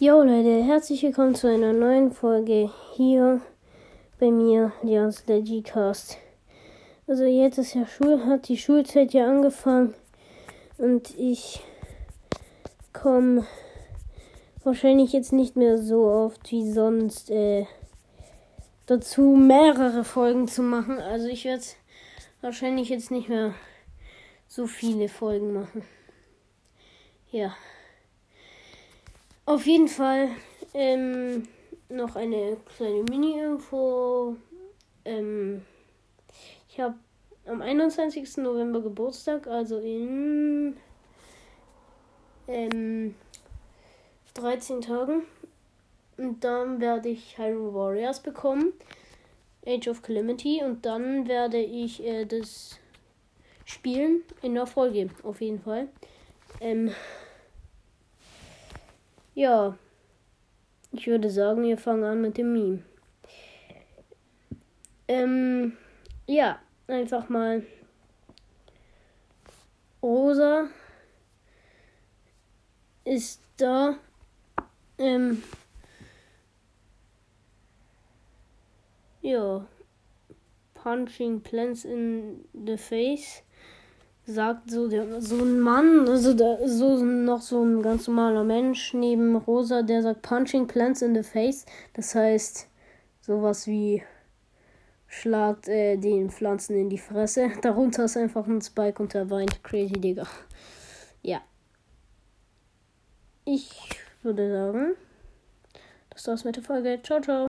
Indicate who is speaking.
Speaker 1: Jo Leute, herzlich willkommen zu einer neuen Folge hier bei mir, Leons Legicast. Also jetzt ist ja Schul, hat die Schulzeit ja angefangen und ich komme wahrscheinlich jetzt nicht mehr so oft wie sonst äh, dazu, mehrere Folgen zu machen. Also ich werde wahrscheinlich jetzt nicht mehr so viele Folgen machen. Ja. Auf jeden Fall ähm, noch eine kleine Mini-Info. Ähm, ich habe am 21. November Geburtstag, also in ähm, 13 Tagen. Und dann werde ich Hyrule Warriors bekommen. Age of Calamity. Und dann werde ich äh, das spielen in der Folge, auf jeden Fall. Ähm, ja, ich würde sagen, wir fangen an mit dem Meme. Ähm, ja, einfach mal Rosa ist da. Ähm, ja, punching plants in the face sagt so, der, so ein Mann, also da, so noch so ein ganz normaler Mensch neben Rosa, der sagt Punching Plants in the Face. Das heißt sowas wie schlagt äh, den Pflanzen in die Fresse. Darunter ist einfach ein Spike und er weint. Crazy Digga. Ja. Ich würde sagen, das war's mit der Folge. Ciao, ciao.